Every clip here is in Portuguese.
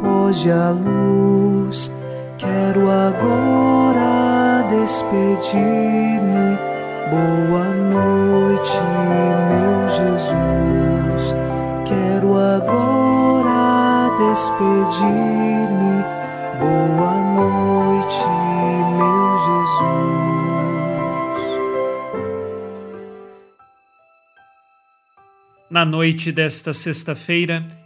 Foge a luz. Quero agora despedir-me. Boa noite, meu Jesus. Quero agora despedir-me. Boa noite, meu Jesus. Na noite desta sexta-feira,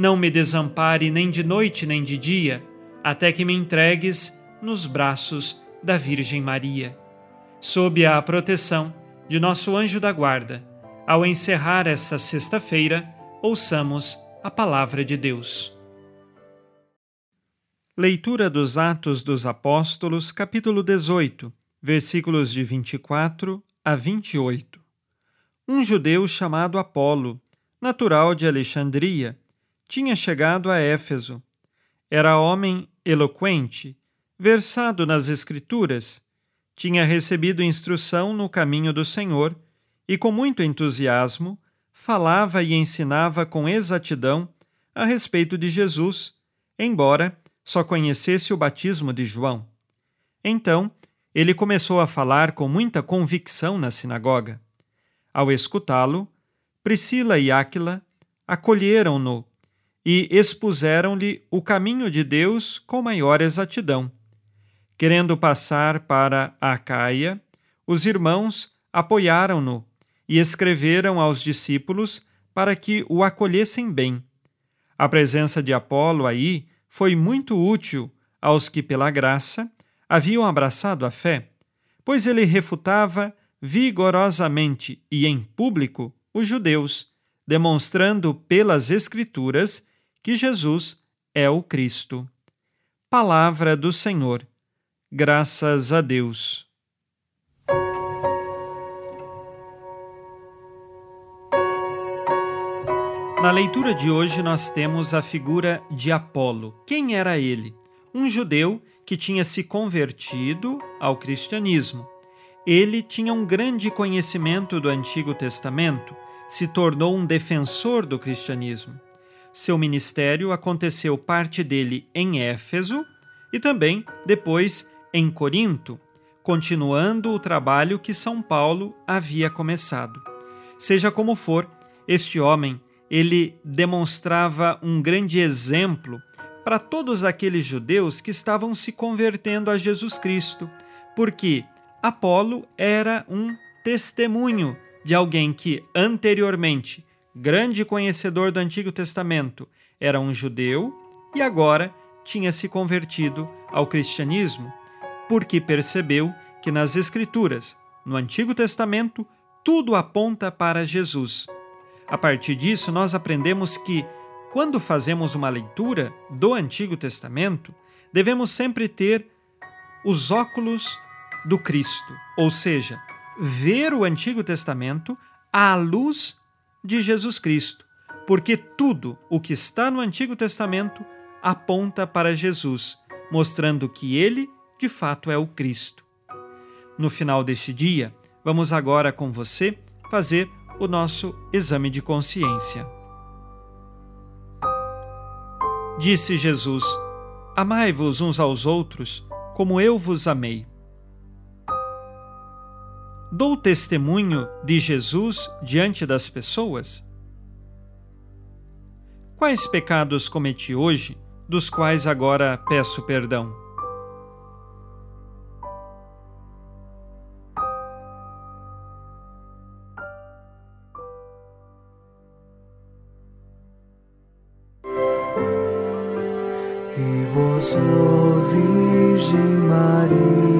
não me desampare nem de noite nem de dia, até que me entregues nos braços da Virgem Maria. Sob a proteção de nosso anjo da guarda, ao encerrar esta sexta-feira, ouçamos a palavra de Deus. Leitura dos Atos dos Apóstolos, capítulo 18, versículos de 24 a 28. Um judeu chamado Apolo, natural de Alexandria, tinha chegado a Éfeso. Era homem eloquente, versado nas Escrituras, tinha recebido instrução no caminho do Senhor e, com muito entusiasmo, falava e ensinava com exatidão a respeito de Jesus, embora só conhecesse o batismo de João. Então, ele começou a falar com muita convicção na sinagoga. Ao escutá-lo, Priscila e Áquila acolheram-no e expuseram-lhe o caminho de Deus com maior exatidão. Querendo passar para a Caia, os irmãos apoiaram-no e escreveram aos discípulos para que o acolhessem bem. A presença de Apolo aí foi muito útil aos que, pela graça, haviam abraçado a fé, pois ele refutava vigorosamente e em público os judeus, demonstrando pelas Escrituras que Jesus é o Cristo. Palavra do Senhor. Graças a Deus. Na leitura de hoje, nós temos a figura de Apolo. Quem era ele? Um judeu que tinha se convertido ao cristianismo. Ele tinha um grande conhecimento do Antigo Testamento, se tornou um defensor do cristianismo. Seu ministério aconteceu parte dele em Éfeso e também depois em Corinto, continuando o trabalho que São Paulo havia começado. Seja como for, este homem, ele demonstrava um grande exemplo para todos aqueles judeus que estavam se convertendo a Jesus Cristo, porque Apolo era um testemunho de alguém que anteriormente grande conhecedor do Antigo Testamento, era um judeu e agora tinha se convertido ao cristianismo, porque percebeu que nas Escrituras, no Antigo Testamento, tudo aponta para Jesus. A partir disso, nós aprendemos que, quando fazemos uma leitura do Antigo Testamento, devemos sempre ter os óculos do Cristo, ou seja, ver o Antigo Testamento à luz de Jesus Cristo, porque tudo o que está no Antigo Testamento aponta para Jesus, mostrando que ele, de fato, é o Cristo. No final deste dia, vamos agora com você fazer o nosso exame de consciência. Disse Jesus: Amai-vos uns aos outros, como eu vos amei. Dou testemunho de Jesus diante das pessoas? Quais pecados cometi hoje dos quais agora peço perdão. E vós, Virgem Maria,